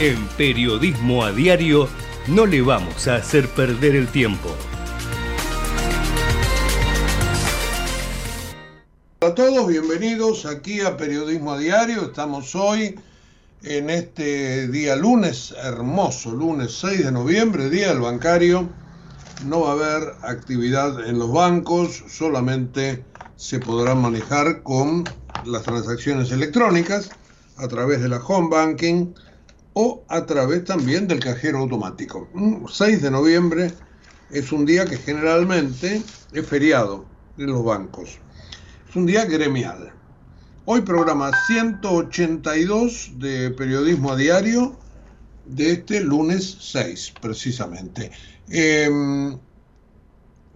En Periodismo a Diario no le vamos a hacer perder el tiempo. Hola a todos, bienvenidos aquí a Periodismo a Diario. Estamos hoy en este día lunes, hermoso lunes 6 de noviembre, día del bancario. No va a haber actividad en los bancos, solamente se podrán manejar con las transacciones electrónicas a través de la home banking o a través también del cajero automático. 6 de noviembre es un día que generalmente es feriado en los bancos. Es un día gremial. Hoy programa 182 de periodismo a diario de este lunes 6, precisamente. Em,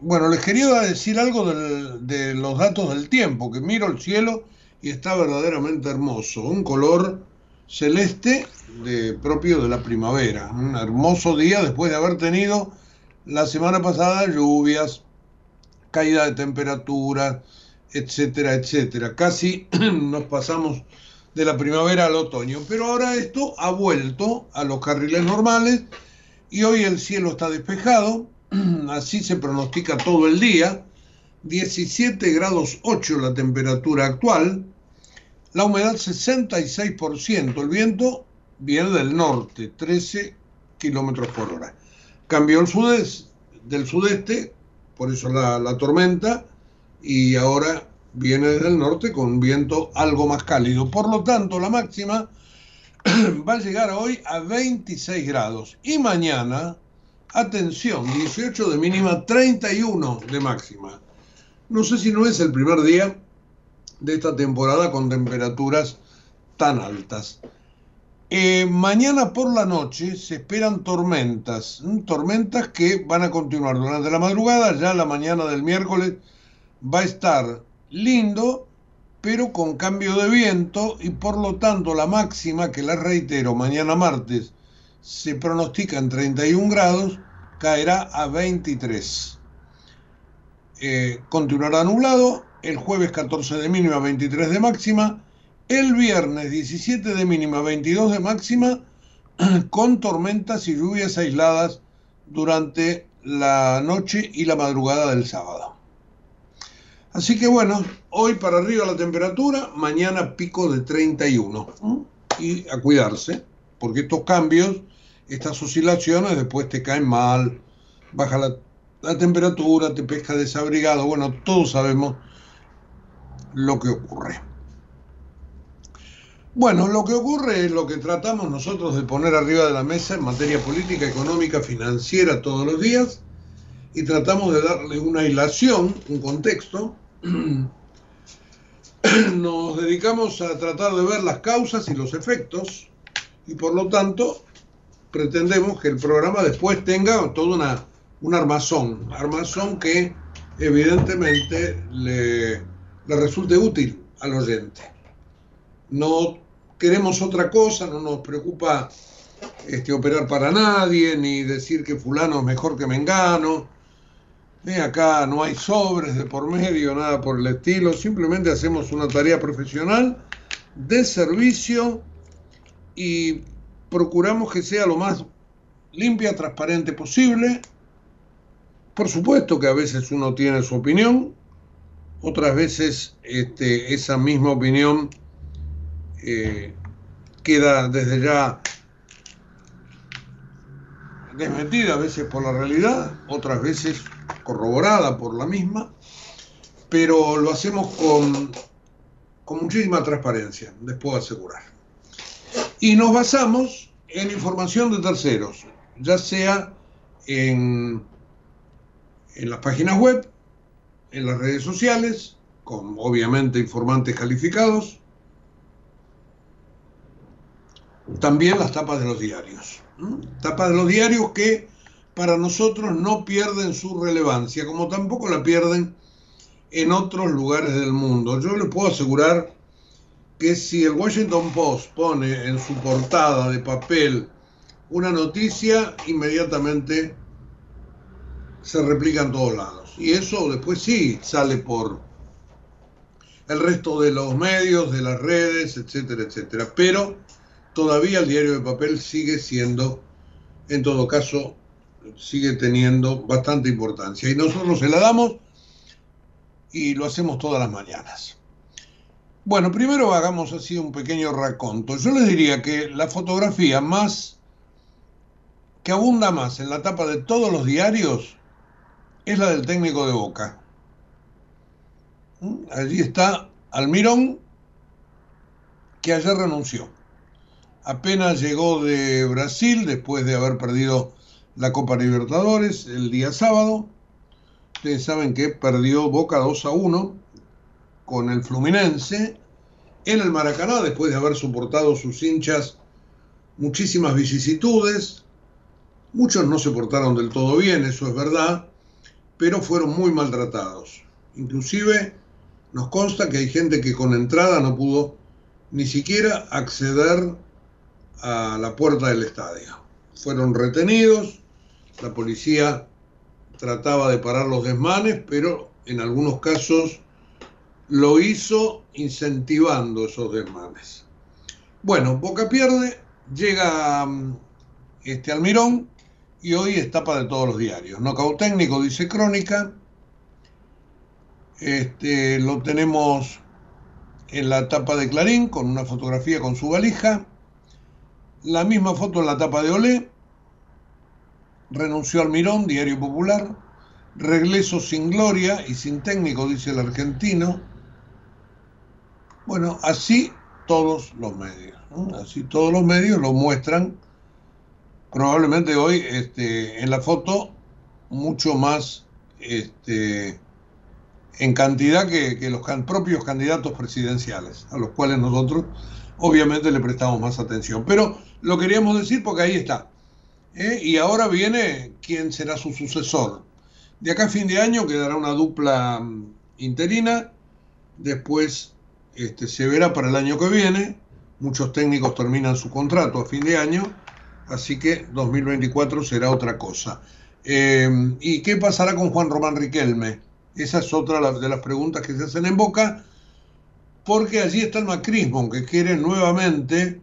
bueno, les quería decir algo de los datos del tiempo, que miro el cielo y está verdaderamente hermoso. Un color celeste de, propio de la primavera. Un hermoso día después de haber tenido la semana pasada lluvias, caída de temperatura, etcétera, etcétera. Casi nos pasamos de la primavera al otoño. Pero ahora esto ha vuelto a los carriles normales y hoy el cielo está despejado, así se pronostica todo el día. 17 grados 8 la temperatura actual, la humedad 66%, el viento viene del norte, 13 kilómetros por hora. Cambió el sudeste, del sudeste, por eso la, la tormenta, y ahora viene desde el norte con viento algo más cálido. Por lo tanto, la máxima va a llegar hoy a 26 grados. Y mañana, atención, 18 de mínima, 31 de máxima. No sé si no es el primer día de esta temporada con temperaturas tan altas. Eh, mañana por la noche se esperan tormentas, tormentas que van a continuar durante la madrugada, ya la mañana del miércoles va a estar lindo, pero con cambio de viento y por lo tanto la máxima, que la reitero, mañana martes se pronostica en 31 grados, caerá a 23. Eh, continuará nublado, el jueves 14 de mínima, 23 de máxima, el viernes 17 de mínima, 22 de máxima, con tormentas y lluvias aisladas durante la noche y la madrugada del sábado. Así que bueno, hoy para arriba la temperatura, mañana pico de 31. Y a cuidarse, porque estos cambios, estas oscilaciones después te caen mal, baja la, la temperatura, te pesca desabrigado, bueno, todos sabemos lo que ocurre. Bueno, lo que ocurre es lo que tratamos nosotros de poner arriba de la mesa en materia política, económica, financiera todos los días y tratamos de darle una hilación, un contexto. Nos dedicamos a tratar de ver las causas y los efectos y por lo tanto pretendemos que el programa después tenga todo una, un armazón, armazón que evidentemente le le resulte útil al oyente. No queremos otra cosa, no nos preocupa este, operar para nadie, ni decir que fulano es mejor que Mengano. acá no hay sobres de por medio, nada por el estilo. Simplemente hacemos una tarea profesional de servicio y procuramos que sea lo más limpia, transparente posible. Por supuesto que a veces uno tiene su opinión, otras veces este, esa misma opinión eh, queda desde ya desmentida, a veces por la realidad, otras veces corroborada por la misma, pero lo hacemos con, con muchísima transparencia, les puedo asegurar. Y nos basamos en información de terceros, ya sea en, en las páginas web, en las redes sociales, con obviamente informantes calificados, también las tapas de los diarios. Tapas de los diarios que para nosotros no pierden su relevancia, como tampoco la pierden en otros lugares del mundo. Yo les puedo asegurar que si el Washington Post pone en su portada de papel una noticia, inmediatamente se replica en todos lados. Y eso después sí sale por el resto de los medios, de las redes, etcétera, etcétera. Pero todavía el diario de papel sigue siendo, en todo caso, sigue teniendo bastante importancia. Y nosotros se la damos y lo hacemos todas las mañanas. Bueno, primero hagamos así un pequeño raconto. Yo les diría que la fotografía más que abunda más en la tapa de todos los diarios es la del técnico de Boca. ¿Mm? Allí está Almirón, que ayer renunció apenas llegó de Brasil después de haber perdido la Copa Libertadores el día sábado. Ustedes saben que perdió Boca 2 a 1 con el Fluminense en el Maracaná después de haber soportado sus hinchas muchísimas vicisitudes. Muchos no se portaron del todo bien, eso es verdad, pero fueron muy maltratados. Inclusive nos consta que hay gente que con entrada no pudo ni siquiera acceder a la puerta del estadio. Fueron retenidos, la policía trataba de parar los desmanes, pero en algunos casos lo hizo incentivando esos desmanes. Bueno, Boca pierde, llega mm, este Almirón y hoy es tapa de todos los diarios. Nocaut técnico, dice Crónica. Este, lo tenemos en la tapa de Clarín con una fotografía con su valija. La misma foto en la tapa de Olé. Renunció al Mirón, Diario Popular. Regreso sin gloria y sin técnico, dice el argentino. Bueno, así todos los medios. Así todos los medios lo muestran. Probablemente hoy este, en la foto mucho más este, en cantidad que, los propios candidatos presidenciales, a los cuales nosotros obviamente le prestamos más atención. Pero lo queríamos decir porque ahí está. ¿eh? Y ahora viene quién será su sucesor. De acá a fin de año quedará una dupla mm, interina, después este, se verá para el año que viene, muchos técnicos terminan su contrato a fin de año, así que 2024 será otra cosa. Eh, ¿Y qué pasará con Juan Román Riquelme? Esa es otra de las preguntas que se hacen en boca porque allí está el macrismo, que quiere nuevamente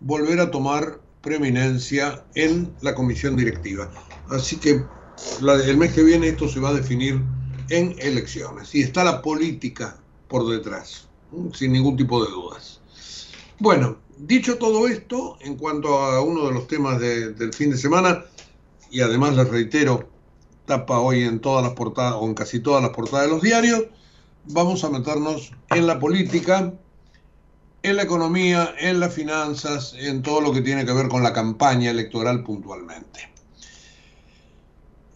volver a tomar preeminencia en la comisión directiva. Así que el mes que viene esto se va a definir en elecciones y está la política por detrás, sin ningún tipo de dudas. Bueno, dicho todo esto, en cuanto a uno de los temas del fin de semana, y además les reitero, tapa hoy en todas las portadas o en casi todas las portadas de los diarios, vamos a meternos en la política, en la economía, en las finanzas, en todo lo que tiene que ver con la campaña electoral puntualmente.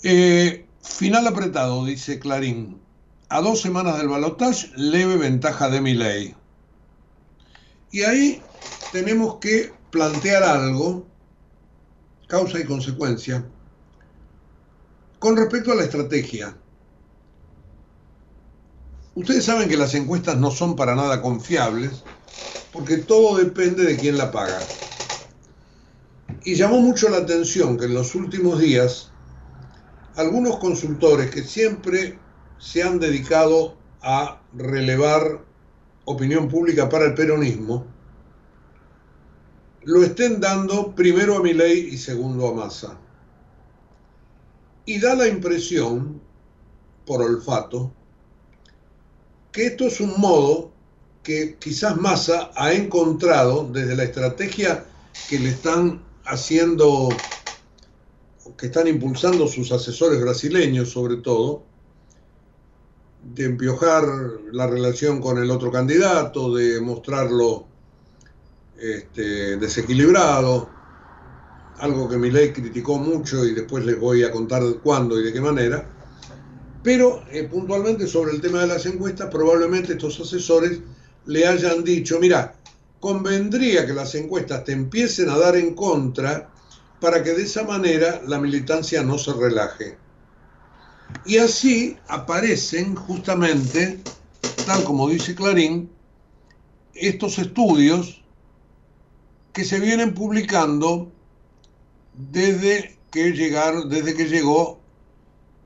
Eh, final apretado, dice Clarín. A dos semanas del balotaje, leve ventaja de mi ley. Y ahí tenemos que plantear algo, causa y consecuencia, con respecto a la estrategia. Ustedes saben que las encuestas no son para nada confiables porque todo depende de quién la paga. Y llamó mucho la atención que en los últimos días algunos consultores que siempre se han dedicado a relevar opinión pública para el peronismo, lo estén dando primero a Milei y segundo a Massa. Y da la impresión, por olfato, que esto es un modo que quizás Massa ha encontrado desde la estrategia que le están haciendo, que están impulsando sus asesores brasileños sobre todo, de empiojar la relación con el otro candidato, de mostrarlo este, desequilibrado, algo que Milei criticó mucho y después les voy a contar cuándo y de qué manera. Pero eh, puntualmente sobre el tema de las encuestas, probablemente estos asesores le hayan dicho, mira, convendría que las encuestas te empiecen a dar en contra para que de esa manera la militancia no se relaje. Y así aparecen justamente, tal como dice Clarín, estos estudios que se vienen publicando desde que llegaron, desde que llegó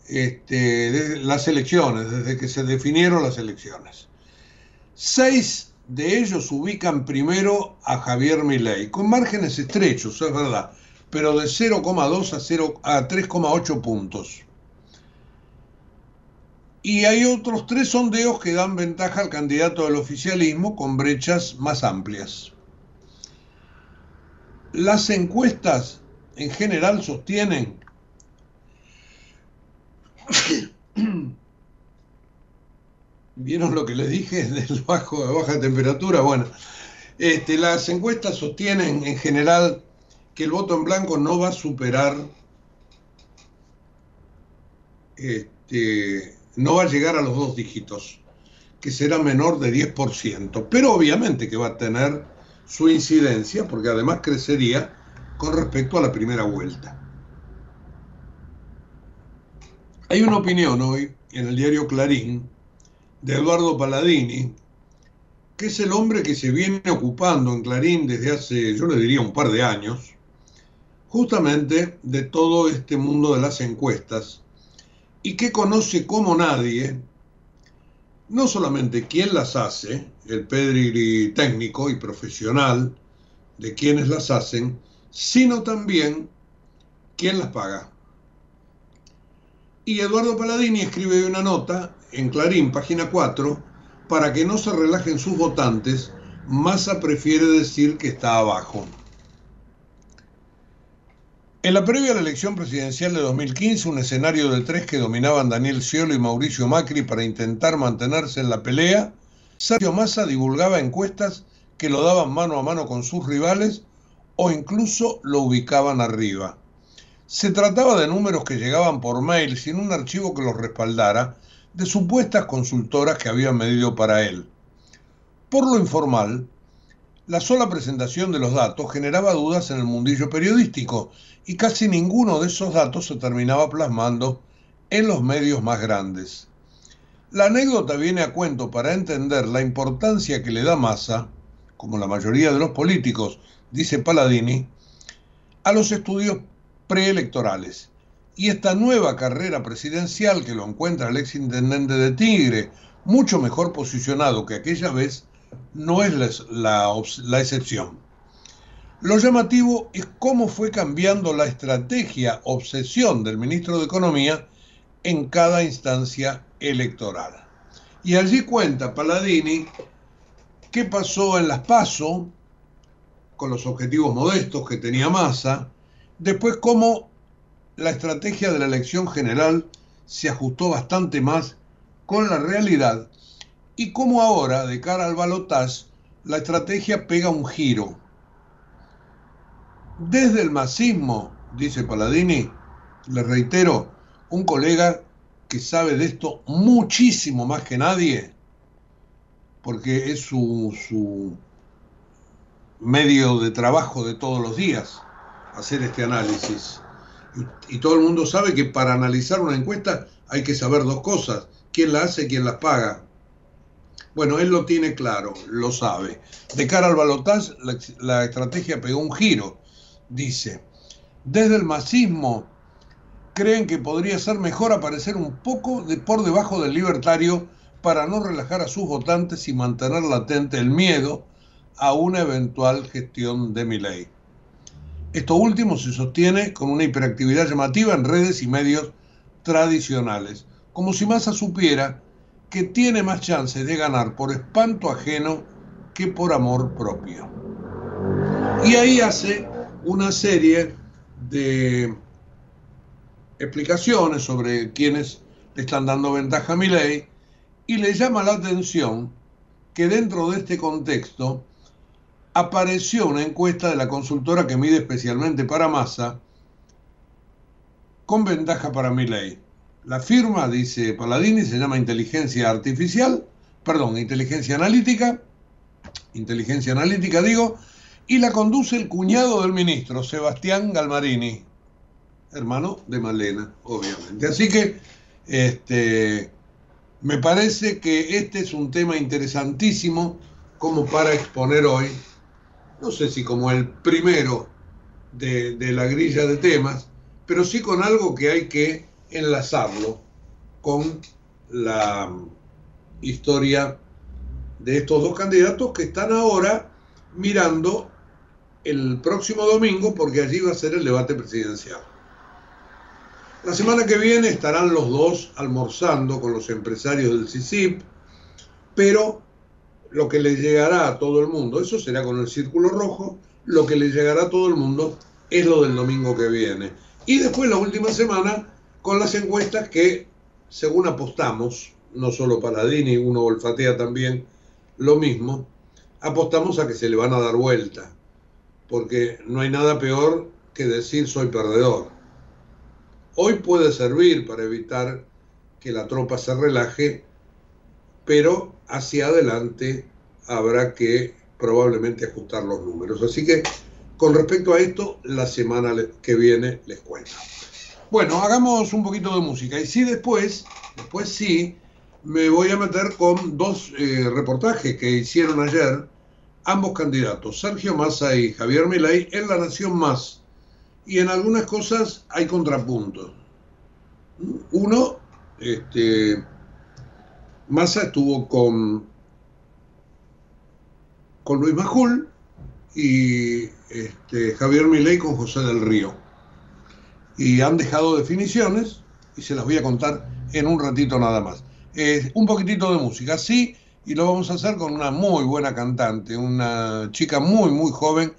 este, las elecciones, desde que se definieron las elecciones. Seis de ellos ubican primero a Javier Milei, con márgenes estrechos, es verdad, pero de 0,2 a, 0, a 3,8 puntos. Y hay otros tres sondeos que dan ventaja al candidato del oficialismo con brechas más amplias. Las encuestas en general sostienen ¿Vieron lo que les dije del bajo baja temperatura? Bueno, este, las encuestas sostienen en general que el voto en blanco no va a superar, este, no va a llegar a los dos dígitos, que será menor de 10%, pero obviamente que va a tener su incidencia, porque además crecería con respecto a la primera vuelta. Hay una opinión hoy en el diario Clarín de Eduardo Palladini, que es el hombre que se viene ocupando en Clarín desde hace, yo le diría, un par de años, justamente de todo este mundo de las encuestas, y que conoce como nadie, no solamente quién las hace, el pedigree técnico y profesional de quienes las hacen, sino también quién las paga. Y Eduardo Paladini escribe una nota en Clarín, página 4, para que no se relajen sus votantes, Massa prefiere decir que está abajo. En la previa a la elección presidencial de 2015, un escenario de tres que dominaban Daniel Sciolo y Mauricio Macri para intentar mantenerse en la pelea, Sergio Massa divulgaba encuestas que lo daban mano a mano con sus rivales o incluso lo ubicaban arriba. Se trataba de números que llegaban por mail sin un archivo que los respaldara, de supuestas consultoras que habían medido para él. Por lo informal, la sola presentación de los datos generaba dudas en el mundillo periodístico y casi ninguno de esos datos se terminaba plasmando en los medios más grandes. La anécdota viene a cuento para entender la importancia que le da Massa, como la mayoría de los políticos, dice Palladini, a los estudios preelectorales. Y esta nueva carrera presidencial que lo encuentra el exintendente de Tigre, mucho mejor posicionado que aquella vez, no es la, excepción. Lo llamativo es cómo fue cambiando la estrategia, obsesión del ministro de Economía en cada instancia electoral. Y allí cuenta Palladini qué pasó en las PASO, con los objetivos modestos que tenía Massa, Después, cómo la estrategia de la elección general se ajustó bastante más con la realidad y cómo ahora, de cara al balotaje, la estrategia pega un giro. Desde el masismo, dice Paladini, le reitero, un colega que sabe de esto muchísimo más que nadie, porque es su, su medio de trabajo de todos los días hacer este análisis. Y, todo el mundo sabe que para analizar una encuesta hay que saber dos cosas, quién la hace y quién las paga. Bueno, él lo tiene claro, lo sabe. De cara al balotaje, la, la estrategia pegó un giro. dice, desde el masismo creen que podría ser mejor aparecer un poco de por debajo del libertario para no relajar a sus votantes y mantener latente el miedo a una eventual gestión de mi ley. Esto último se sostiene con una hiperactividad llamativa en redes y medios tradicionales, como si Massa supiera que tiene más chances de ganar por espanto ajeno que por amor propio. Y ahí hace una serie de explicaciones sobre quienes le están dando ventaja a mi ley y le llama la atención que dentro de este contexto apareció una encuesta de la consultora que mide especialmente para masa con ventaja para mi ley. La firma, dice Paladini, se llama inteligencia artificial, perdón, inteligencia analítica, inteligencia analítica digo, y la conduce el cuñado del ministro, Sebastián Galmarini, hermano de Malena, obviamente. Así que este, me parece que este es un tema interesantísimo como para exponer hoy, no sé si como el primero de, de la grilla de temas, pero sí con algo que hay que enlazarlo con la historia de estos dos candidatos que están ahora mirando el próximo domingo porque allí va a ser el debate presidencial. La semana que viene estarán los dos almorzando con los empresarios del CICIP, pero lo que le llegará a todo el mundo, eso será con el círculo rojo, lo que le llegará a todo el mundo es lo del domingo que viene. Y después la última semana con las encuestas que, según apostamos, no solo Paladini, uno olfatea también lo mismo, apostamos a que se le van a dar vuelta, porque no hay nada peor que decir soy perdedor. Hoy puede servir para evitar que la tropa se relaje, pero hacia adelante habrá que probablemente ajustar los números. Así que con respecto a esto, la semana que viene les cuento. Bueno, hagamos un poquito de música. Y sí, después, después sí, me voy a meter con dos eh, reportajes que hicieron ayer ambos candidatos, Sergio Massa y Javier Milei, en La Nación Más. Y en algunas cosas hay contrapuntos. Uno, este, Massa estuvo con, con Luis Majul y este, Javier Milei con José del Río. Y han dejado definiciones y se las voy a contar en un ratito nada más un poquitito de música, sí, y lo vamos a hacer con una muy buena cantante, una chica muy, muy joven,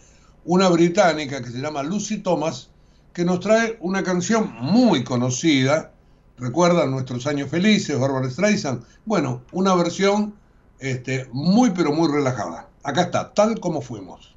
una británica que se llama Lucy Thomas, que nos trae una canción muy conocida, recuerdan nuestros años felices, Barbara Streisand, bueno, una versión este, muy, pero muy relajada. Acá está, tal como fuimos.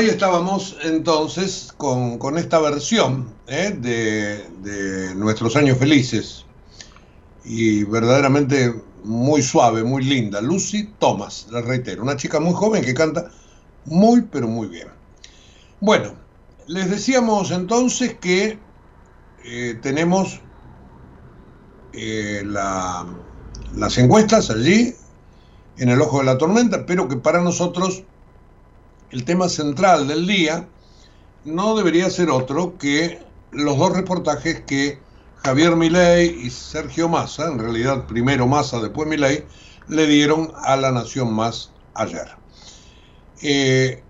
Estábamos entonces con, esta versión ¿eh? de, Nuestros Años Felices y verdaderamente muy suave, muy linda. Lucy Thomas, la reitero, una chica muy joven que canta muy, pero muy bien. Bueno, les decíamos entonces que eh, tenemos eh, las encuestas allí en el ojo de la tormenta, pero que para nosotros el tema central del día no debería ser otro que los dos reportajes que Javier Milei y Sergio Massa, en realidad primero Massa, después Milei, le dieron a la Nación Más ayer. Eh,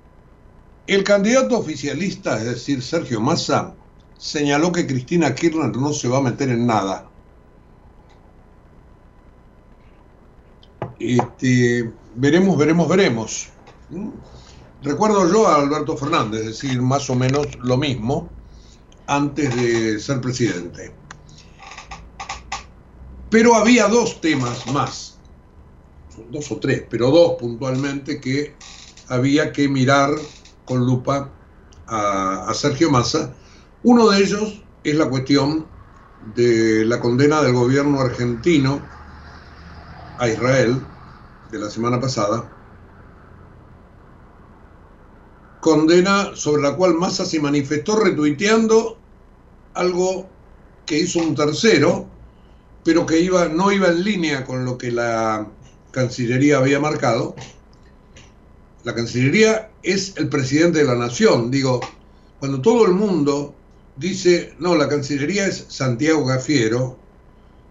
el candidato oficialista, es decir, Sergio Massa, señaló que Cristina Kirchner no se va a meter en nada. Este, veremos, veremos, veremos. Recuerdo yo a Alberto Fernández decir más o menos lo mismo antes de ser presidente. Pero había dos temas más, dos o tres, pero dos puntualmente que había que mirar con lupa a, a Sergio Massa. Uno de ellos es la cuestión de la condena del gobierno argentino a Israel de la semana pasada condena sobre la cual Massa se manifestó retuiteando algo que hizo un tercero, pero que no iba en línea con lo que la Cancillería había marcado. La Cancillería es el presidente de la nación. Digo, cuando todo el mundo dice, no, la Cancillería es Santiago Gafiero,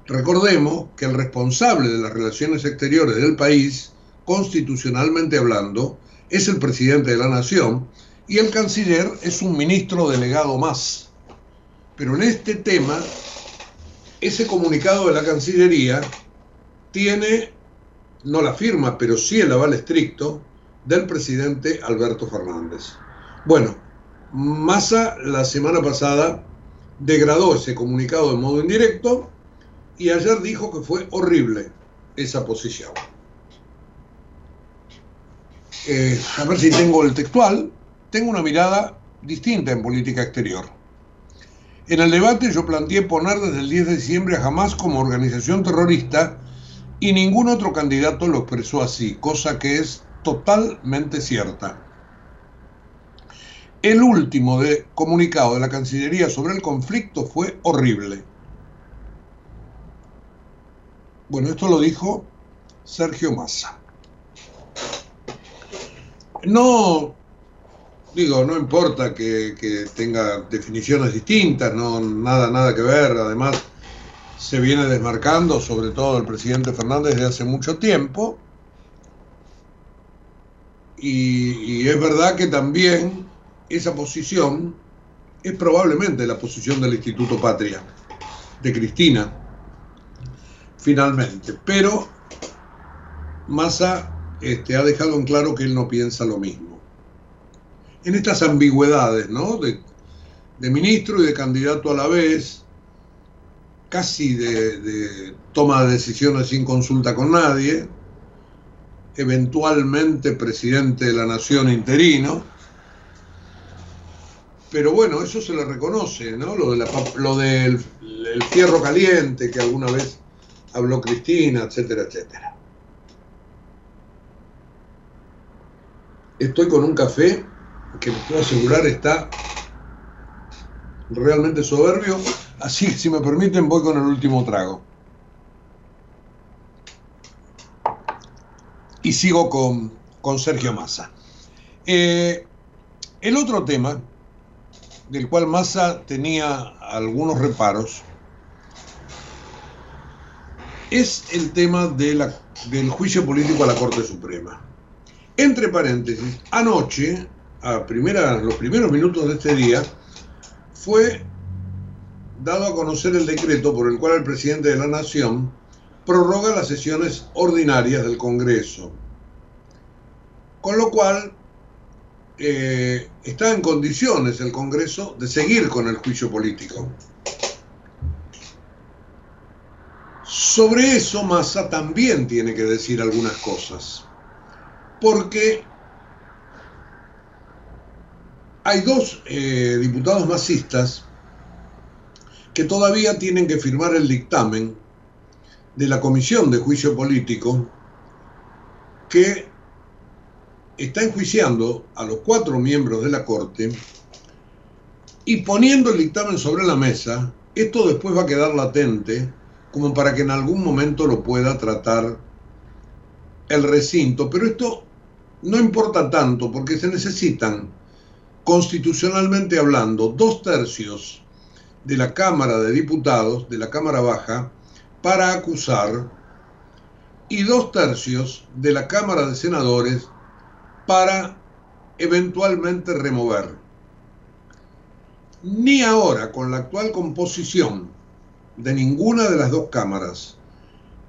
recordemos que el responsable de las relaciones exteriores del país, constitucionalmente hablando, es el presidente de la nación y el canciller es un ministro delegado más. Pero en este tema, ese comunicado de la Cancillería tiene, no la firma, pero sí el aval estricto del presidente Alberto Fernández. Bueno, Massa la semana pasada degradó ese comunicado de modo indirecto y ayer dijo que fue horrible esa posición. Eh, a ver si tengo el textual, tengo una mirada distinta en política exterior. En el debate yo planteé poner desde el 10 de diciembre a Hamas como organización terrorista y ningún otro candidato lo expresó así, cosa que es totalmente cierta. El último de comunicado de la Cancillería sobre el conflicto fue horrible. Bueno, esto lo dijo Sergio Massa. No, digo, no importa que, tenga definiciones distintas, no nada, nada que ver. Además, se viene desmarcando, sobre todo el presidente Fernández, desde hace mucho tiempo. Y, y, es verdad que también esa posición es probablemente la posición del Instituto Patria, de Cristina, finalmente. Pero Massa este, ha dejado en claro que él no piensa lo mismo. En estas ambigüedades, ¿no? De, ministro y de candidato a la vez, casi de, toma de decisiones sin consulta con nadie, eventualmente presidente de la nación interino, pero bueno, eso se le reconoce, ¿no? Lo, de lo del el fierro caliente que alguna vez habló Cristina, etcétera, etcétera. Estoy con un café que puedo asegurar está realmente soberbio, así que si me permiten voy con el último trago. Y sigo con, con Sergio Massa. Eh, el otro tema, del cual Massa tenía algunos reparos, es el tema de del juicio político a la Corte Suprema. Entre paréntesis, anoche, a primera, los primeros minutos de este día, fue dado a conocer el decreto por el cual el presidente de la Nación prorroga las sesiones ordinarias del Congreso. Con lo cual eh, está en condiciones el Congreso de seguir con el juicio político. Sobre eso Massa también tiene que decir algunas cosas, porque hay dos eh, diputados masistas que todavía tienen que firmar el dictamen de la Comisión de Juicio Político que está enjuiciando a los cuatro miembros de la Corte y poniendo el dictamen sobre la mesa, esto después va a quedar latente como para que en algún momento lo pueda tratar el recinto. Pero esto no importa tanto porque se necesitan, constitucionalmente hablando, dos tercios de la Cámara de Diputados, de la Cámara Baja, para acusar y dos tercios de la Cámara de Senadores para eventualmente remover. Ni ahora, con la actual composición de ninguna de las dos cámaras,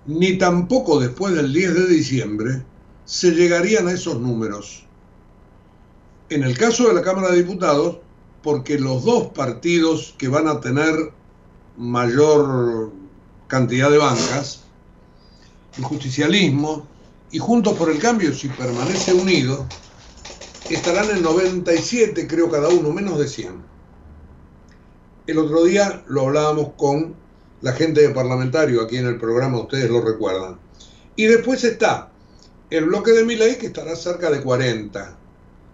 ni tampoco después del 10 de diciembre, se llegarían a esos números. En el caso de la Cámara de Diputados, porque los dos partidos que van a tener mayor cantidad de bancas, el justicialismo y Juntos por el Cambio, si permanece unido, estarán en 97, creo cada uno, menos de 100. El otro día lo hablábamos con la gente de parlamentario aquí en el programa, ustedes lo recuerdan. Y después está el bloque de ley que estará cerca de 40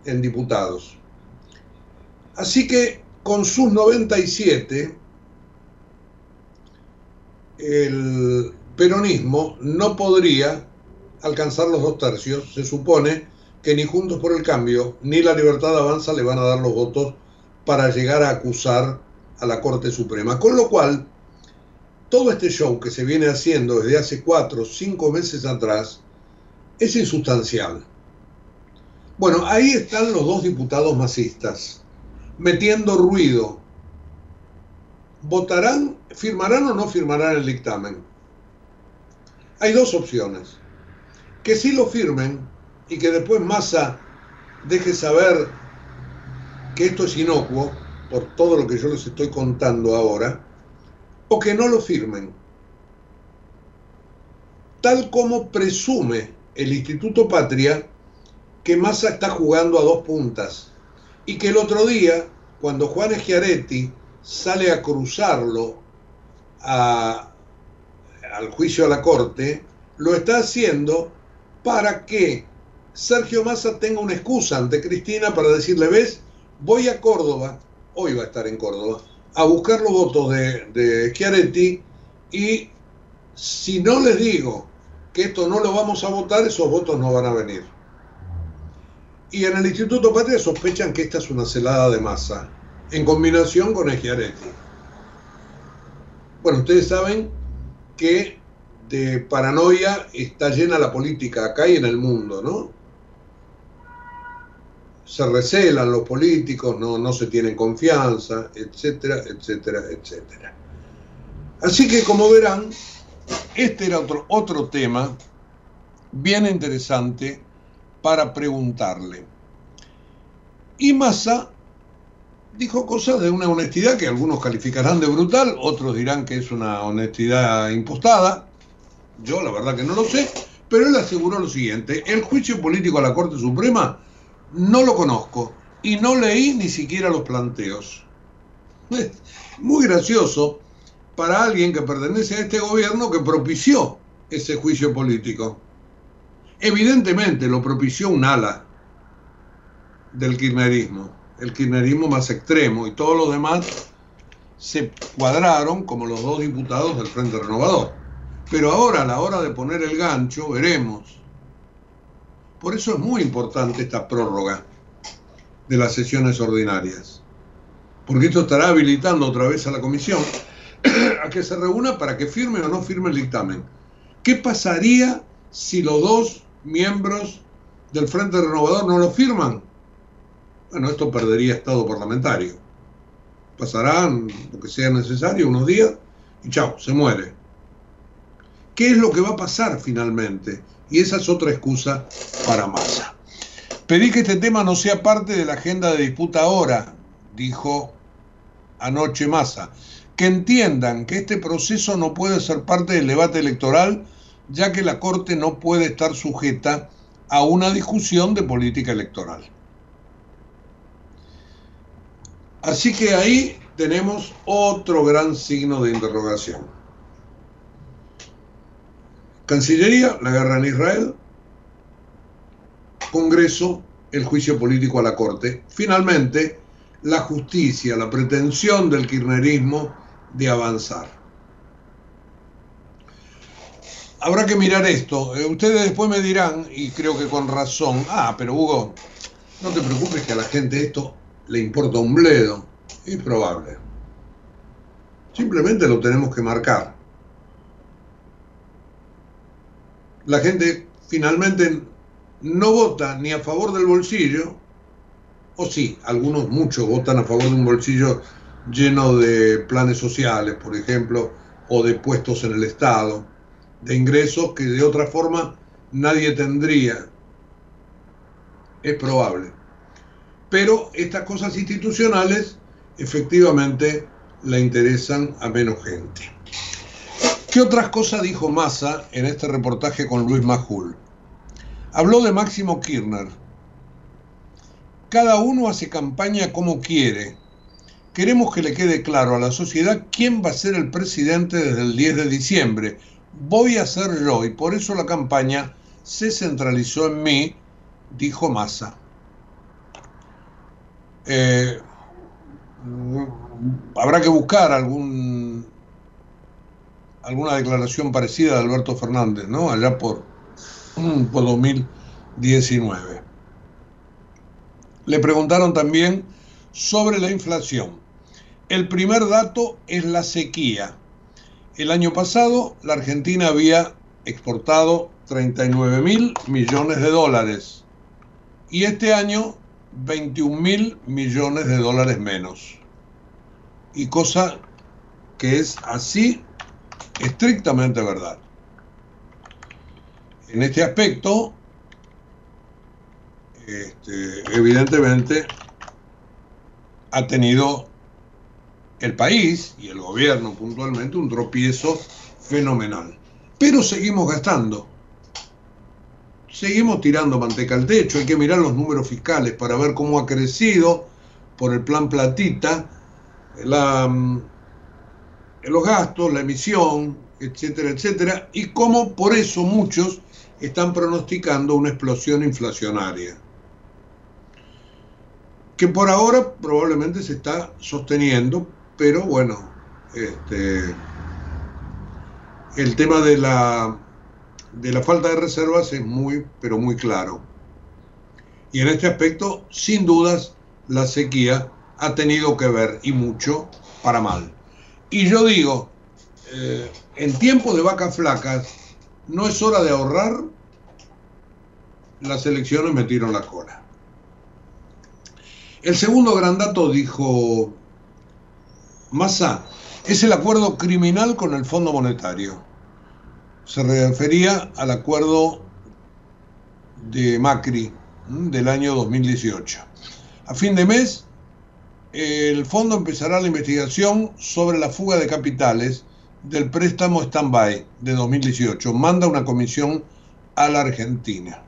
en diputados. Así que con sus 97, el peronismo no podría alcanzar los dos tercios. Se supone que ni Juntos por el Cambio ni la Libertad Avanza le van a dar los votos para llegar a acusar a la Corte Suprema. Con lo cual, todo este show que se viene haciendo desde hace cuatro o cinco meses atrás es insustancial. Bueno, ahí están los dos diputados masistas, metiendo ruido. ¿Votarán, firmarán o no firmarán el dictamen? Hay dos opciones. Que sí lo firmen y que después Massa deje saber que esto es inocuo, por todo lo que yo les estoy contando ahora, o que no lo firmen, tal como presume el Instituto Patria que Massa está jugando a dos puntas. Y que el otro día, cuando Juan Schiaretti sale a cruzarlo al juicio a la Corte, lo está haciendo para que Sergio Massa tenga una excusa ante Cristina para decirle, ves, voy a Córdoba, hoy va a estar en Córdoba, a buscar los votos de, de Schiaretti. Y si no les digo que esto no lo vamos a votar, esos votos no van a venir. Y en el Instituto Patria sospechan que esta es una celada de masa, en combinación con Schiaretti. Bueno, ustedes saben que de paranoia está llena la política acá y en el mundo, ¿no? se recelan los políticos, no, no se tienen confianza, etcétera, etcétera, etcétera. Así que como verán, este era otro, otro tema bien interesante para preguntarle. Y Massa dijo cosas de una honestidad que algunos calificarán de brutal, otros dirán que es una honestidad impostada. Yo la verdad que no lo sé, pero él aseguró lo siguiente, el juicio político a la Corte Suprema no lo conozco y no leí ni siquiera los planteos. Muy gracioso para alguien que pertenece a este gobierno que propició ese juicio político. Evidentemente lo propició un ala del kirchnerismo, el kirchnerismo más extremo, y todos los demás se cuadraron como los dos diputados del Frente Renovador. Pero ahora, a la hora de poner el gancho, veremos. Por eso es muy importante esta prórroga de las sesiones ordinarias. Porque esto estará habilitando otra vez a la comisión a que se reúna para que firme o no firme el dictamen. ¿Qué pasaría si los dos miembros del Frente Renovador no lo firman? Bueno, esto perdería estado parlamentario. Pasarán lo que sea necesario, unos días, y chao, se muere. ¿Qué es lo que va a pasar finalmente? Y esa es otra excusa para Massa. Pedí que este tema no sea parte de la agenda de disputa ahora, dijo anoche Massa. Que entiendan que este proceso no puede ser parte del debate electoral, ya que la Corte no puede estar sujeta a una discusión de política electoral. Así que ahí tenemos otro gran signo de interrogación. Cancillería, la guerra en Israel, Congreso, el juicio político a la Corte. Finalmente, la justicia, la pretensión del kirchnerismo de avanzar. Habrá que mirar esto. Eh, ustedes después me dirán, y creo que con razón, ah, pero Hugo, no te preocupes que a la gente esto le importa un bledo. Es probable. Simplemente lo tenemos que marcar. La gente finalmente no vota ni a favor del bolsillo, o sí, algunos, muchos votan a favor de un bolsillo lleno de planes sociales, por ejemplo, o de puestos en el Estado, de ingresos que de otra forma nadie tendría. Es probable. Pero estas cosas institucionales efectivamente le interesan a menos gente. ¿Qué otras cosas dijo Massa en este reportaje con Luis Majul? Habló de Máximo Kirchner. Cada uno hace campaña como quiere. Queremos que le quede claro a la sociedad quién va a ser el presidente desde el 10 de diciembre. Voy a ser yo y por eso la campaña se centralizó en mí, dijo Massa. Eh, habrá que buscar alguna declaración parecida de Alberto Fernández, ¿no? Allá por, por 2019. Le preguntaron también sobre la inflación. El primer dato es la sequía. El año pasado la Argentina había exportado 39 mil millones de dólares y este año 21 mil millones de dólares menos. Y cosa que es así estrictamente verdad. En este aspecto, este, evidentemente, ha tenido el país y el gobierno puntualmente un tropiezo fenomenal. Pero seguimos gastando seguimos tirando manteca al techo, hay que mirar los números fiscales para ver cómo ha crecido por el plan platita la, mm, los gastos, la emisión, etcétera, etcétera, y cómo por eso muchos están pronosticando una explosión inflacionaria, que por ahora probablemente se está sosteniendo, pero bueno, este, el tema de la de la falta de reservas es muy, pero muy claro. Y en este aspecto, sin dudas, la sequía ha tenido que ver, y mucho, para mal. Y yo digo, eh, en tiempos de vacas flacas, no es hora de ahorrar, las elecciones metieron la cola. El segundo gran dato, dijo Massa, es el acuerdo criminal con el Fondo Monetario se refería al acuerdo de Macri del año 2018. A fin de mes, el fondo empezará la investigación sobre la fuga de capitales del préstamo stand-by de 2018. Manda una comisión a la Argentina.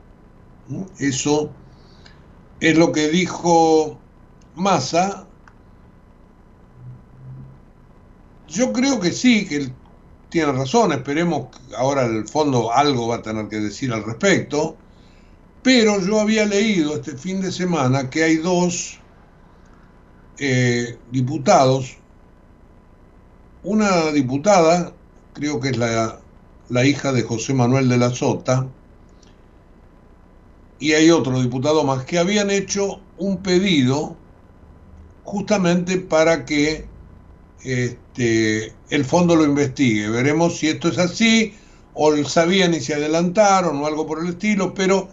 Eso es lo que dijo Massa. Yo creo que sí, que él tiene razón. Esperemos que ahora el fondo algo va a tener que decir al respecto. Pero yo había leído este fin de semana que hay dos eh, diputados, una diputada, creo que es la, la hija de José Manuel de la Sota, y hay otro diputado más que habían hecho un pedido justamente para que este, el fondo lo investigue. Veremos si esto es así, o sabían y se adelantaron o algo por el estilo, pero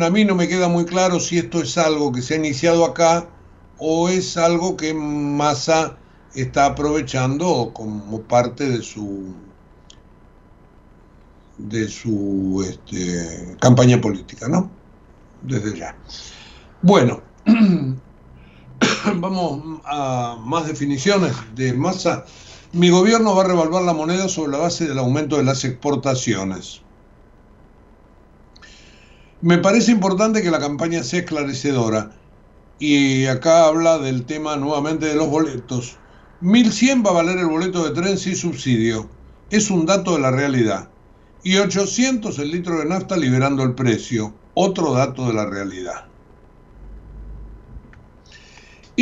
a mí no me queda muy claro si esto es algo que se ha iniciado acá o es algo que Massa está aprovechando como parte de su de su este, campaña política, ¿no? Desde ya. Bueno, vamos a más definiciones de Massa. Mi gobierno va a revaluar la moneda sobre la base del aumento de las exportaciones. Me parece importante que la campaña sea esclarecedora y acá habla del tema nuevamente de los boletos. 1100 va a valer el boleto de tren sin subsidio. Es un dato de la realidad. Y 800 el litro de nafta liberando el precio. Otro dato de la realidad.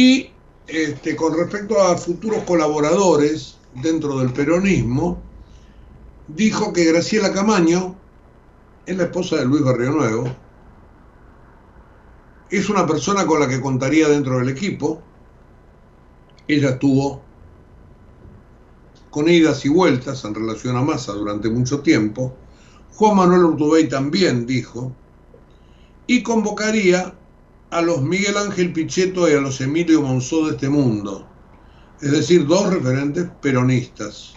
Y este, con respecto a futuros colaboradores dentro del peronismo, dijo que Graciela Camaño es la esposa de Luis Barrio Nuevo, es una persona con la que contaría dentro del equipo. Ella estuvo con idas y vueltas en relación a Massa durante mucho tiempo. Juan Manuel Urtubey también dijo, y convocaría a los Miguel Ángel Pichetto y a los Emilio Monzó de este mundo, es decir, dos referentes peronistas.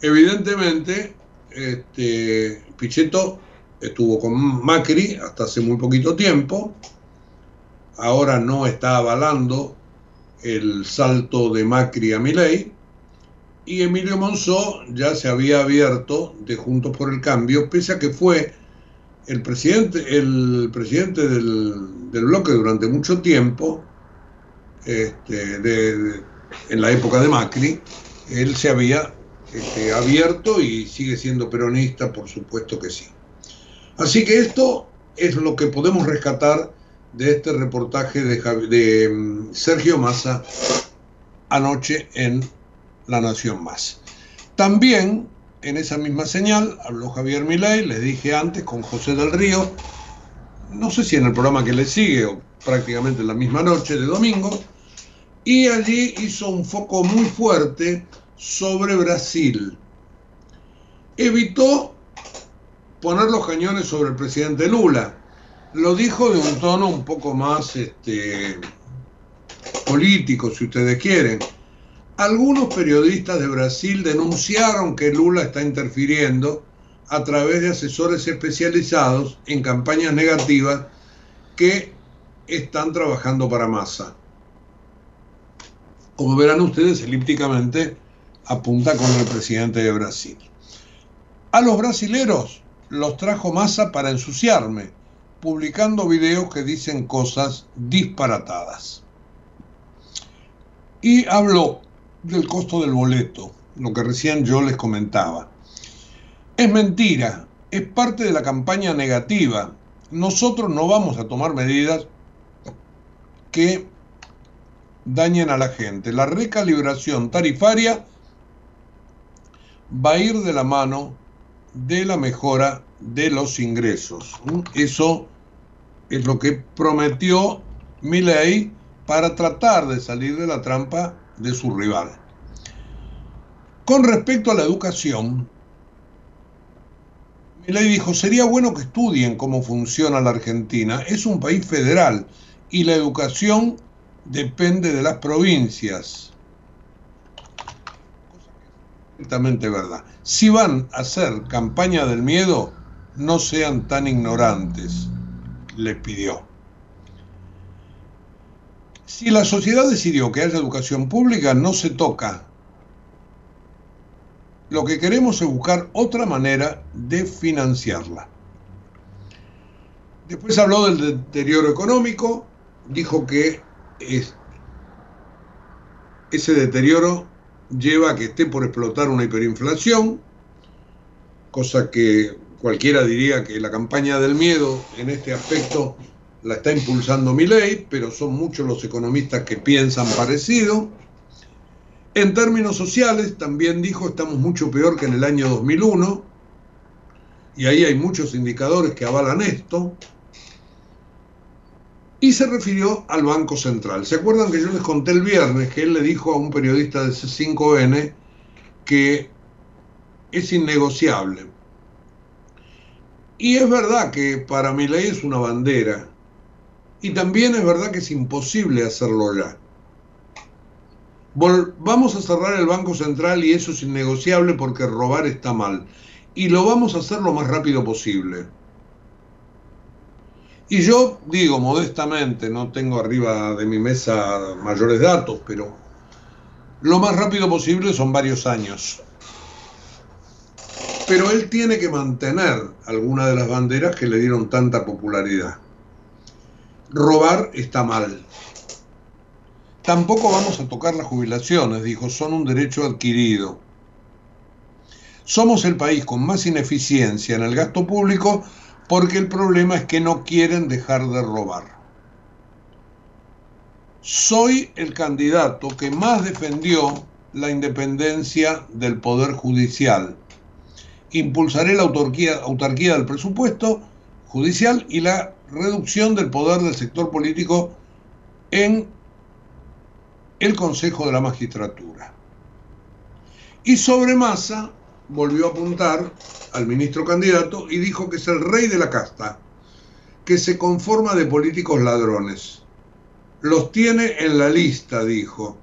Evidentemente, este, Pichetto estuvo con Macri hasta hace muy poquito tiempo, ahora no está avalando el salto de Macri a Milei, y Emilio Monzó ya se había abierto de Juntos por el Cambio, pese a que fue el presidente, el presidente del, bloque durante mucho tiempo, este, en la época de Macri, él se había este, abierto y sigue siendo peronista, por supuesto que sí. Así que esto es lo que podemos rescatar de este reportaje de, mm, Sergio Massa anoche en La Nación Más. También en esa misma señal habló Javier Milei, les dije antes, con José del Río, no sé si en el programa que le sigue o prácticamente en la misma noche de domingo, y allí hizo un foco muy fuerte sobre Brasil. Evitó poner los cañones sobre el presidente Lula. Lo dijo de un tono un poco más este, político, si ustedes quieren. Algunos periodistas de Brasil denunciaron que Lula está interfiriendo a través de asesores especializados en campañas negativas que están trabajando para masa. Como verán ustedes, elípticamente apunta con el presidente de Brasil. A los brasileros los trajo masa para ensuciarme, publicando videos que dicen cosas disparatadas. Y habló del costo del boleto, lo que recién yo les comentaba. Es mentira, es parte de la campaña negativa. Nosotros no vamos a tomar medidas que dañen a la gente. La recalibración tarifaria va a ir de la mano de la mejora de los ingresos. Eso es lo que prometió Milley para tratar de salir de la trampa de su rival. Con respecto a la educación, Milley dijo, sería bueno que estudien cómo funciona la Argentina. Es un país federal y la educación depende de las provincias. Perfectamente verdad. Si van a hacer campaña del miedo, no sean tan ignorantes, les pidió. Si la sociedad decidió que haya educación pública, no se toca. Lo que queremos es buscar otra manera de financiarla. Después habló del deterioro económico, dijo que ese deterioro lleva a que esté por explotar una hiperinflación, cosa que cualquiera diría que la campaña del miedo en este aspecto la está impulsando mi ley, pero son muchos los economistas que piensan parecido. En términos sociales, también dijo, estamos mucho peor que en el año 2001, y ahí hay muchos indicadores que avalan esto y se refirió al Banco Central. ¿Se acuerdan que yo les conté el viernes que él le dijo a un periodista de C5N que es innegociable? Y es verdad que para mi ley es una bandera. Y también es verdad que es imposible hacerlo ya. vamos a cerrar el Banco Central y eso es innegociable porque robar está mal. Y lo vamos a hacer lo más rápido posible. Y yo digo modestamente, no tengo arriba de mi mesa mayores datos, pero lo más rápido posible son varios años. Pero él tiene que mantener alguna de las banderas que le dieron tanta popularidad. Robar está mal. Tampoco vamos a tocar las jubilaciones, dijo, son un derecho adquirido. Somos el país con más ineficiencia en el gasto público porque el problema es que no quieren dejar de robar. Soy el candidato que más defendió la independencia del Poder Judicial. Impulsaré la autarquía, autarquía del presupuesto judicial y la reducción del poder del sector político en el Consejo de la Magistratura. Y sobre masa, volvió a apuntar al ministro candidato y dijo que es el rey de la casta, que se conforma de políticos ladrones. Los tiene en la lista, dijo,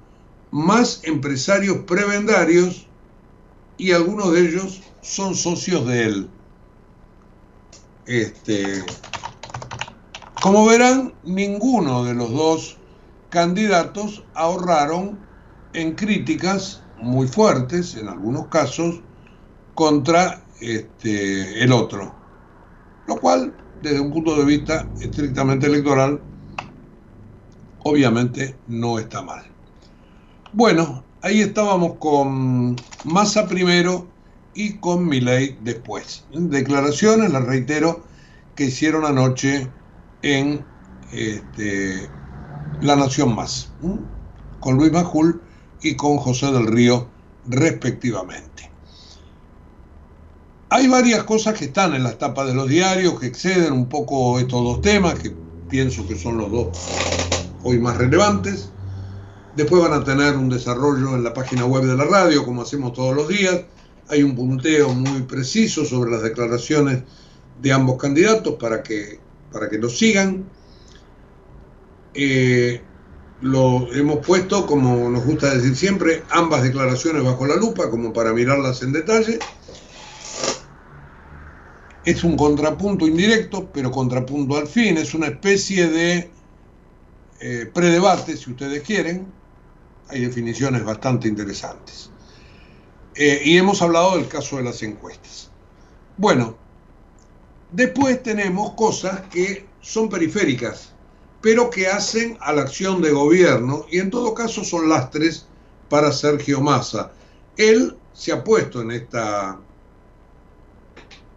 más empresarios prebendarios y algunos de ellos son socios de él. Este, como verán, ninguno de los dos candidatos ahorraron en críticas muy fuertes, en algunos casos, contra este, el otro. Lo cual, desde un punto de vista estrictamente electoral, obviamente no está mal. Bueno, ahí estábamos con Massa primero y con Milei después. Declaraciones, las reitero, que hicieron anoche en este, La Nación Más, con Luis Majul y con José del Río, respectivamente. Hay varias cosas que están en las tapas de los diarios que exceden un poco estos dos temas, que pienso que son los dos hoy más relevantes. Después van a tener un desarrollo en la página web de la radio, como hacemos todos los días. Hay un punteo muy preciso sobre las declaraciones de ambos candidatos para que, para que lo sigan. Eh, lo hemos puesto, como nos gusta decir siempre, ambas declaraciones bajo la lupa, como para mirarlas en detalle es un contrapunto indirecto, pero contrapunto al fin, es una especie de eh, predebate, si ustedes quieren. Hay definiciones bastante interesantes. Eh, y hemos hablado del caso de las encuestas. Bueno, después tenemos cosas que son periféricas, pero que hacen a la acción de gobierno y en todo caso son lastres para Sergio Massa. Él se ha puesto en esta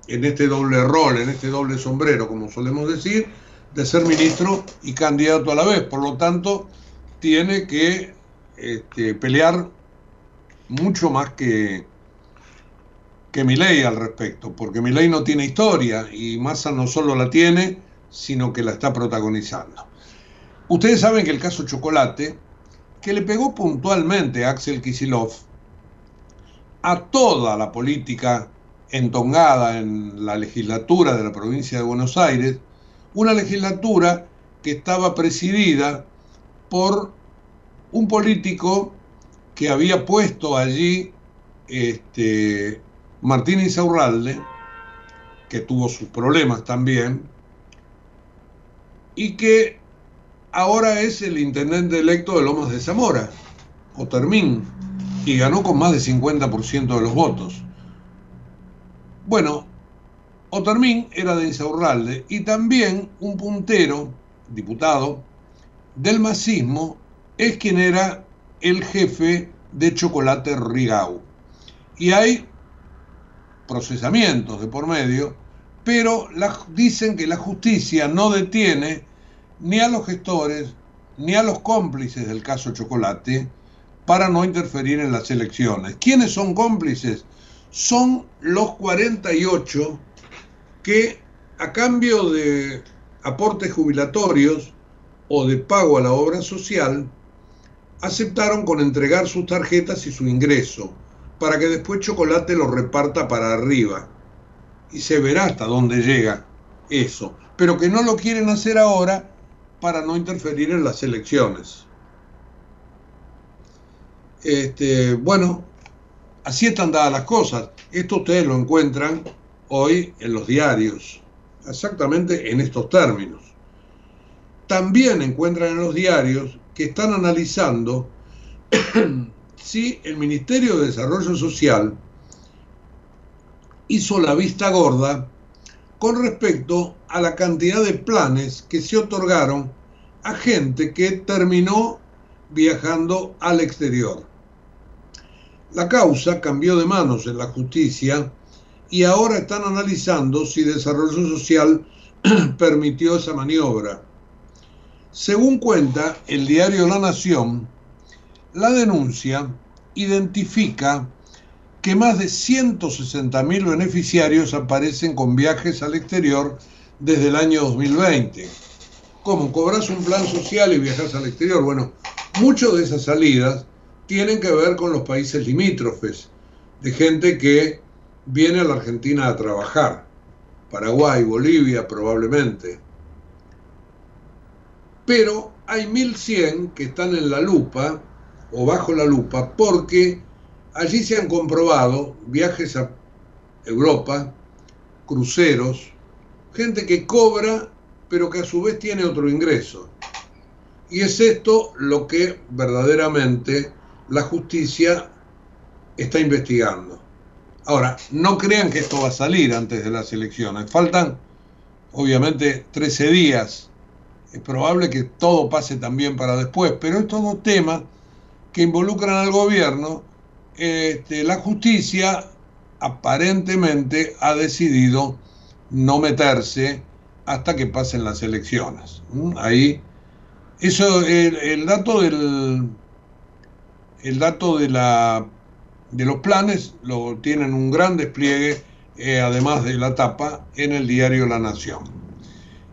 en este doble rol, en este doble sombrero, como solemos decir, de ser ministro y candidato a la vez. Por lo tanto, tiene que este, pelear mucho más que, que ley al respecto, porque ley no tiene historia y Massa no solo la tiene, sino que la está protagonizando. Ustedes saben que el caso Chocolate, que le pegó puntualmente a Axel Kisilov, a toda la política entongada en la legislatura de la provincia de Buenos Aires, una legislatura que estaba presidida por un político que había puesto allí este, Martín Insaurralde, que tuvo sus problemas también, y que ahora es el intendente electo de Lomas de Zamora, Otermín, y ganó con más de 50% de los votos. Bueno, Otermín era de Insaurralde y también un puntero, diputado, del masismo, es quien era el jefe de Chocolate Rigau. Y hay procesamientos de por medio, pero dicen que la justicia no detiene ni a los gestores ni a los cómplices del caso Chocolate para no interferir en las elecciones. ¿Quiénes son cómplices? Son los 48 que a cambio de aportes jubilatorios o de pago a la obra social, aceptaron con entregar sus tarjetas y su ingreso, para que después Chocolate lo reparta para arriba. Y se verá hasta dónde llega eso. Pero que no lo quieren hacer ahora para no interferir en las elecciones. Este, bueno, así están dadas las cosas. Esto ustedes lo encuentran hoy en los diarios, exactamente en estos términos. También encuentran en los diarios que están analizando si el Ministerio de Desarrollo Social hizo la vista gorda con respecto a la cantidad de planes que se otorgaron a gente que terminó viajando al exterior. La causa cambió de manos en la justicia y ahora están analizando si Desarrollo Social permitió esa maniobra. Según cuenta el diario La Nación, la denuncia identifica que más de 160.000 beneficiarios aparecen con viajes al exterior desde el año 2020. ¿Cómo? ¿Cobras un plan social y viajas al exterior? Bueno, muchas de esas salidas tienen que ver con los países limítrofes, de gente que viene a la Argentina a trabajar, Paraguay, Bolivia probablemente. Pero hay 1100 que están en la lupa o bajo la lupa porque allí se han comprobado viajes a Europa, cruceros, gente que cobra pero que a su vez tiene otro ingreso. Y es esto lo que verdaderamente la justicia está investigando. Ahora, no crean que esto va a salir antes de las elecciones. Faltan, obviamente, 13 días. Es probable que todo pase también para después, pero estos dos temas que involucran al gobierno, este, la justicia aparentemente ha decidido no meterse hasta que pasen las elecciones. Ahí, eso, el dato del, el dato de la de los planes lo tienen un gran despliegue, eh, además de la tapa, en el diario La Nación.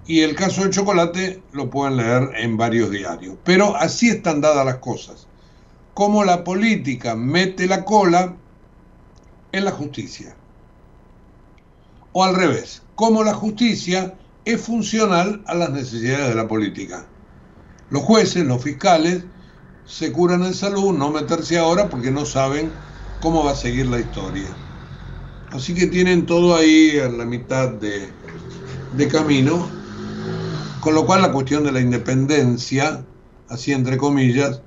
Y el caso de chocolate lo pueden leer en varios diarios. Pero así están dadas las cosas. Como la política mete la cola en la justicia. O al revés, como la justicia es funcional a las necesidades de la política. Los jueces, los fiscales, se curan en salud, no meterse ahora porque no saben cómo va a seguir la historia. Así que tienen todo ahí a la mitad de, de camino, con lo cual la cuestión de la independencia, así entre comillas,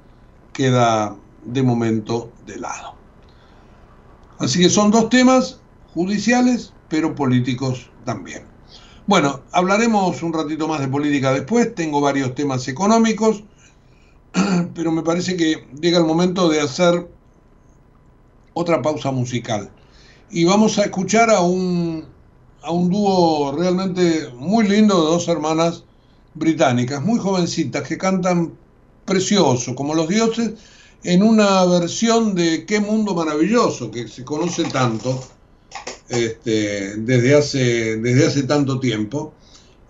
queda de momento de lado. Así que son dos temas judiciales, pero políticos también. Bueno, hablaremos un ratito más de política después, tengo varios temas económicos, pero me parece que llega el momento de hacer otra pausa musical. Y vamos a escuchar a un, a un dúo realmente muy lindo de dos hermanas británicas, muy jovencitas, que cantan precioso, como los dioses, en una versión de Qué mundo maravilloso, que se conoce tanto este, desde, hace, desde hace tanto tiempo.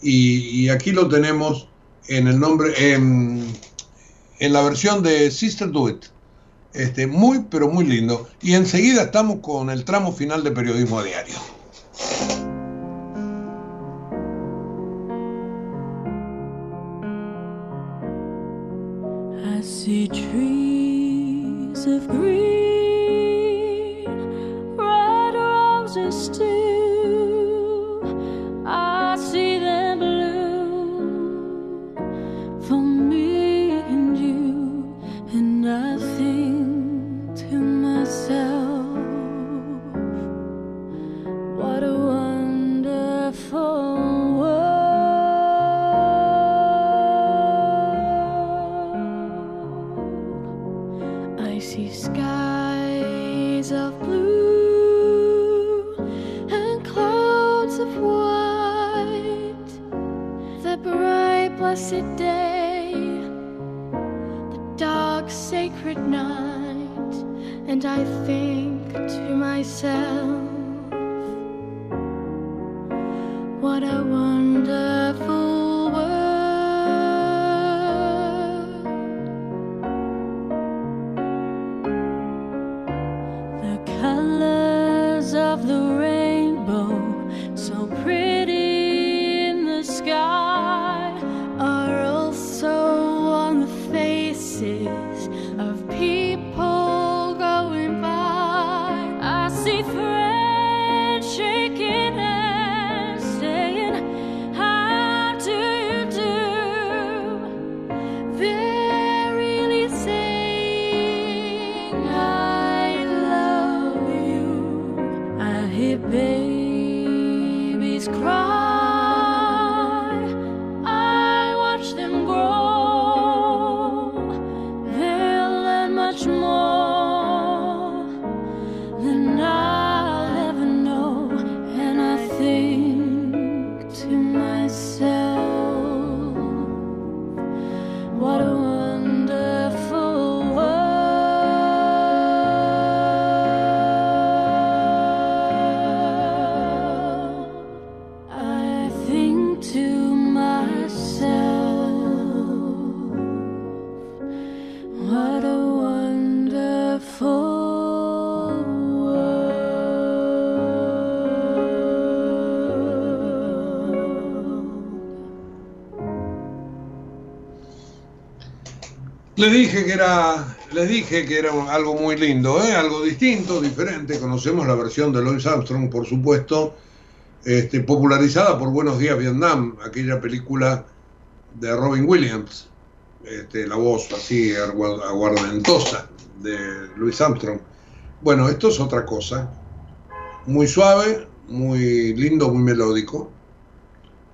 Y, aquí lo tenemos en el nombre, en, en la versión de Sister Do It. Este, muy, pero muy lindo. Y enseguida estamos con el tramo final de periodismo diario. free. Les dije que era, les dije que era algo muy lindo, ¿eh? algo distinto, diferente. Conocemos la versión de Louis Armstrong, por supuesto, este, popularizada por Buenos Días Vietnam, aquella película de Robin Williams, este, la voz así aguardentosa de Louis Armstrong. Bueno, esto es otra cosa, muy suave, muy lindo, muy melódico,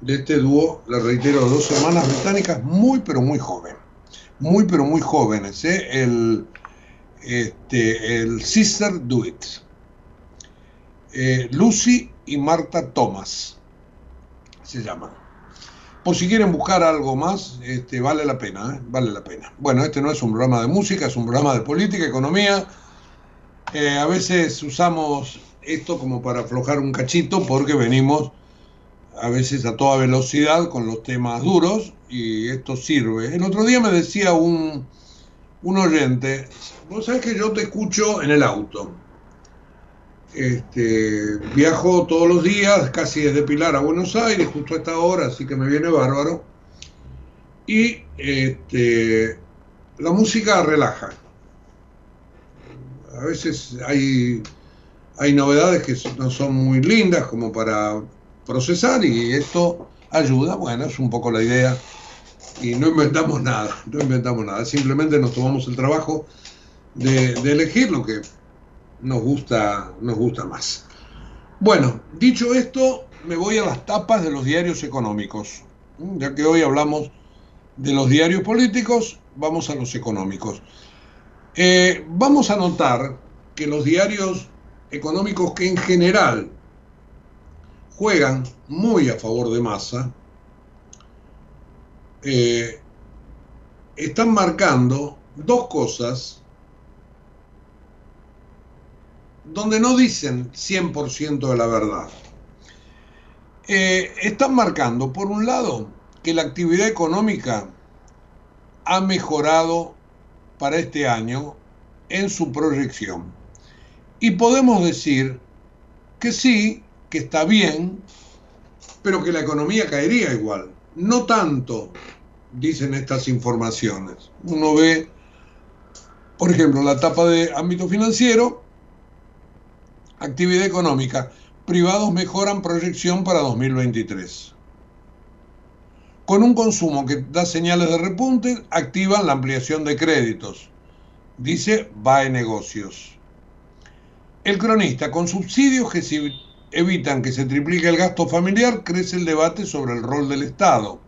de este dúo, le reitero, dos hermanas británicas muy, pero muy jóvenes muy pero muy jóvenes, ¿eh? el, este, el Sister Do It. Eh, Lucy y Marta Thomas se llaman. Por si quieren buscar algo más, este, vale la pena, ¿eh? vale la pena. Bueno, este no es un programa de música, es un programa de política, economía. a veces usamos esto como para aflojar un cachito porque venimos a veces a toda velocidad con los temas duros y esto sirve. El otro día me decía un, un oyente, vos sabés que yo te escucho en el auto. Este, viajo todos los días, casi desde Pilar a Buenos Aires, justo a esta hora, así que me viene bárbaro. Y este, la música relaja. A veces hay, hay novedades que no son muy lindas como para procesar y esto ayuda, bueno, es un poco la idea y no inventamos nada, no inventamos nada, simplemente nos tomamos el trabajo de, elegir lo que nos gusta, nos gusta más. Bueno, dicho esto, me voy a las tapas de los diarios económicos, ya que hoy hablamos de los diarios políticos, vamos a los económicos. Eh, vamos a notar que los diarios económicos que en general juegan muy a favor de Massa, eh, están marcando dos cosas donde no dicen 100% de la verdad. Eh, están marcando, por un lado, que la actividad económica ha mejorado para este año en su proyección. Y podemos decir que sí, que está bien, pero que la economía caería igual. No tanto, dicen estas informaciones. Uno ve, por ejemplo, la etapa de ámbito financiero, actividad económica, privados mejoran proyección para 2023. con un consumo que da señales de repunte, activan la ampliación de créditos. Dice VAE Negocios. El cronista, con subsidios que evitan que se triplique el gasto familiar, crece el debate sobre el rol del Estado.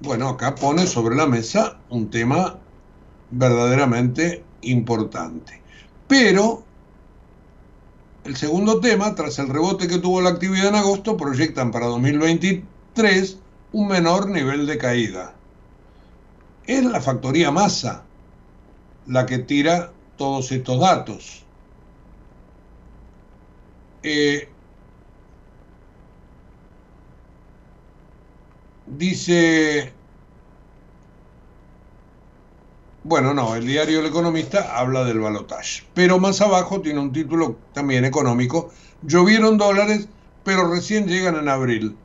Bueno, acá pone sobre la mesa un tema verdaderamente importante. Pero el segundo tema, tras el rebote que tuvo la actividad en agosto, proyectan para 2023 un menor nivel de caída. Es la factoría masa la que tira todos estos datos. Eh, dice Bueno, no, el diario El Economista habla del balotaje, pero más abajo tiene un título también económico. Llovieron dólares, pero recién llegan en abril.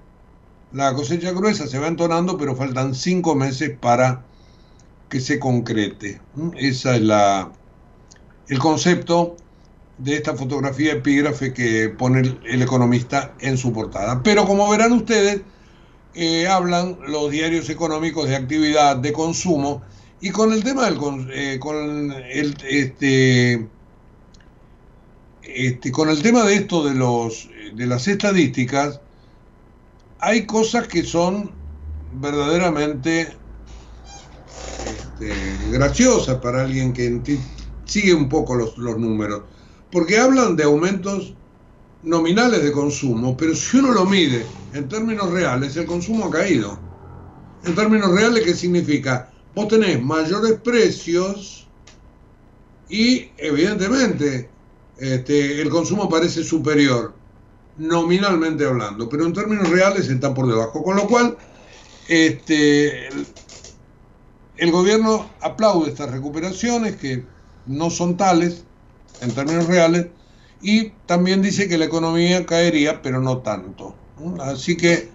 La cosecha gruesa se va entonando, pero faltan cinco meses para que se concrete. ¿Mm? Ese es la, el concepto de esta fotografía epígrafe que pone el, economista en su portada. Pero como verán ustedes, eh, hablan los diarios económicos de actividad, de consumo, y con el tema del eh, con el este, este, con el tema de esto de los de las estadísticas, hay cosas que son verdaderamente este, graciosas para alguien que sigue un poco los, los números, porque hablan de aumentos nominales de consumo, pero si uno lo mide en términos reales, el consumo ha caído. En términos reales, ¿qué significa? vos tenés mayores precios y evidentemente este, el consumo parece superior, nominalmente hablando, pero en términos reales está por debajo. Con lo cual, este, el, el gobierno aplaude estas recuperaciones que no son tales en términos reales y también dice que la economía caería, pero no tanto. Así que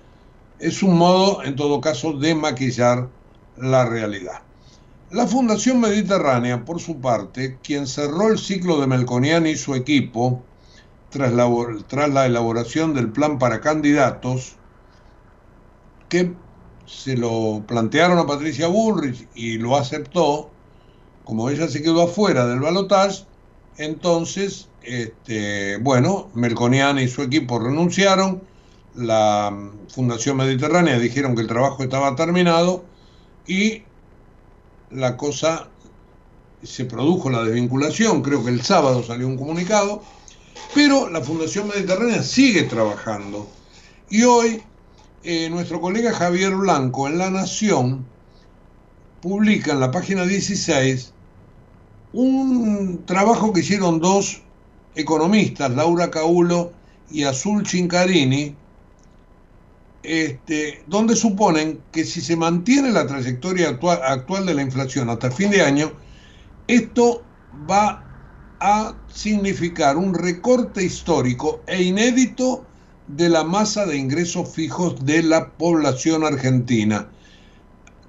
es un modo, en todo caso, de maquillar la realidad. La Fundación Mediterránea, por su parte, quien cerró el ciclo de Melconiani y su equipo, tras la, tras la elaboración del plan para candidatos, que se lo plantearon a Patricia Bullrich y lo aceptó, como ella se quedó afuera del balotaje, entonces, este, bueno, Melconiani y su equipo renunciaron, la Fundación Mediterránea dijeron que el trabajo estaba terminado, y la cosa se produjo la desvinculación, creo que el sábado salió un comunicado, pero la Fundación Mediterránea sigue trabajando. Y hoy eh, nuestro colega Javier Blanco en La Nación publica en la página 16 un trabajo que hicieron dos economistas, Laura Caulo y Azul Chincarini, este, donde suponen que si se mantiene la trayectoria actual, actual de la inflación hasta fin de año, esto va a significar un recorte histórico e inédito de la masa de ingresos fijos de la población argentina.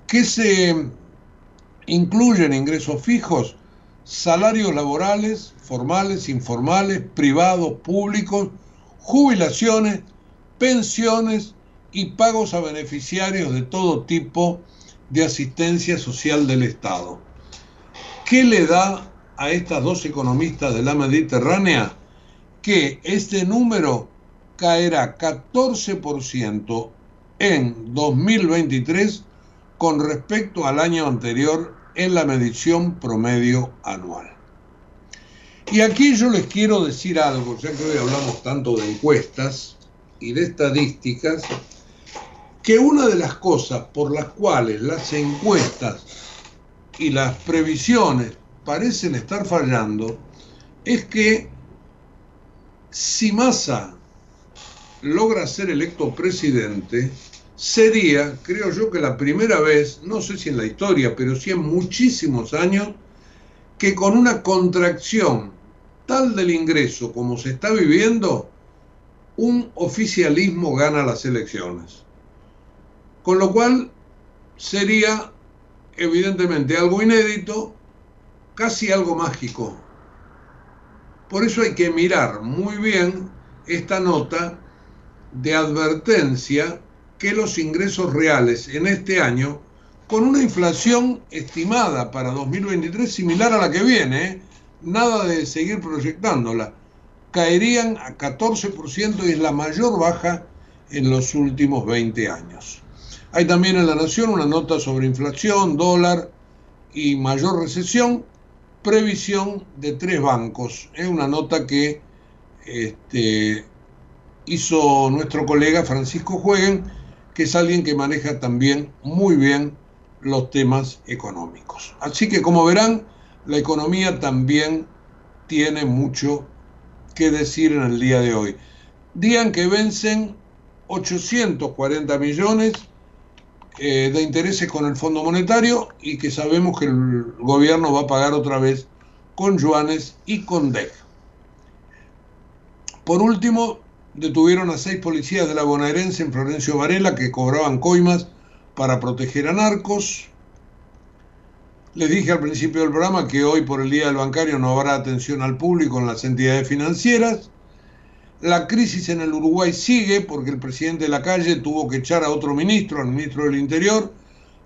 ¿Qué se incluyen ingresos fijos? Salarios laborales, formales, informales, privados, públicos, jubilaciones, pensiones, y pagos a beneficiarios de todo tipo de asistencia social del Estado. ¿Qué le da a estas dos economistas de la Mediterránea? Que este número caerá 14% en 2023 con respecto al año anterior en la medición promedio anual. Y aquí yo les quiero decir algo, ya que hoy hablamos tanto de encuestas y de estadísticas, que una de las cosas por las cuales las encuestas y las previsiones parecen estar fallando es que si Massa logra ser electo presidente, sería, creo yo, que la primera vez, no sé si en la historia, pero sí en muchísimos años, que con una contracción tal del ingreso como se está viviendo, un oficialismo gana las elecciones. Con lo cual sería evidentemente algo inédito, casi algo mágico. Por eso hay que mirar muy bien esta nota de advertencia que los ingresos reales en este año, con una inflación estimada para 2023 similar a la que viene. Nada de seguir proyectándola, caerían a 14% y es la mayor baja en los últimos 20 años. Hay también en La Nación una nota sobre inflación, dólar y mayor recesión, previsión de tres bancos. Es una nota que este, hizo nuestro colega Francisco Jueguen, que es alguien que maneja también muy bien los temas económicos. Así que como verán, la economía también tiene mucho que decir en el día de hoy. Día en que vencen 840 millones eh, de intereses con el Fondo Monetario y que sabemos que el gobierno va a pagar otra vez con yuanes y con DEC. Por último, detuvieron a seis policías de la bonaerense en Florencio Varela que cobraban coimas para proteger a narcos. Les dije al principio del programa que hoy por el Día del Bancario no habrá atención al público en las entidades financieras. La crisis en el Uruguay sigue porque el presidente de la calle tuvo que echar a otro ministro, al ministro del Interior,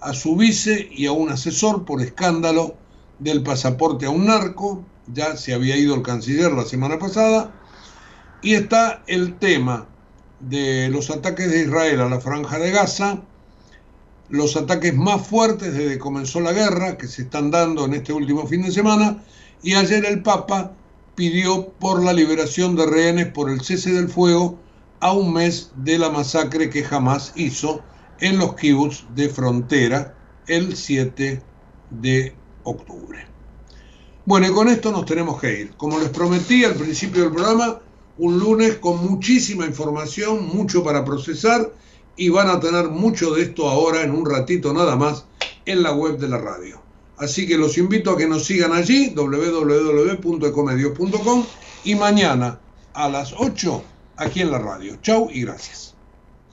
a su vice y a un asesor por escándalo del pasaporte a un narco. Ya se había ido el canciller la semana pasada. Y está el tema de los ataques de Israel a la franja de Gaza, los ataques más fuertes desde que comenzó la guerra, que se están dando en este último fin de semana, y ayer el Papa pidió por la liberación de rehenes por el cese del fuego a un mes de la masacre que jamás hizo en los kibbutz de frontera el 7 de octubre. Bueno, y con esto nos tenemos que ir. Como les prometí al principio del programa, un lunes con muchísima información, mucho para procesar y van a tener mucho de esto ahora en un ratito nada más en la web de la radio. Así que los invito a que nos sigan allí, www.ecomedios.com, y mañana a las 8 aquí en la radio. Chau y gracias.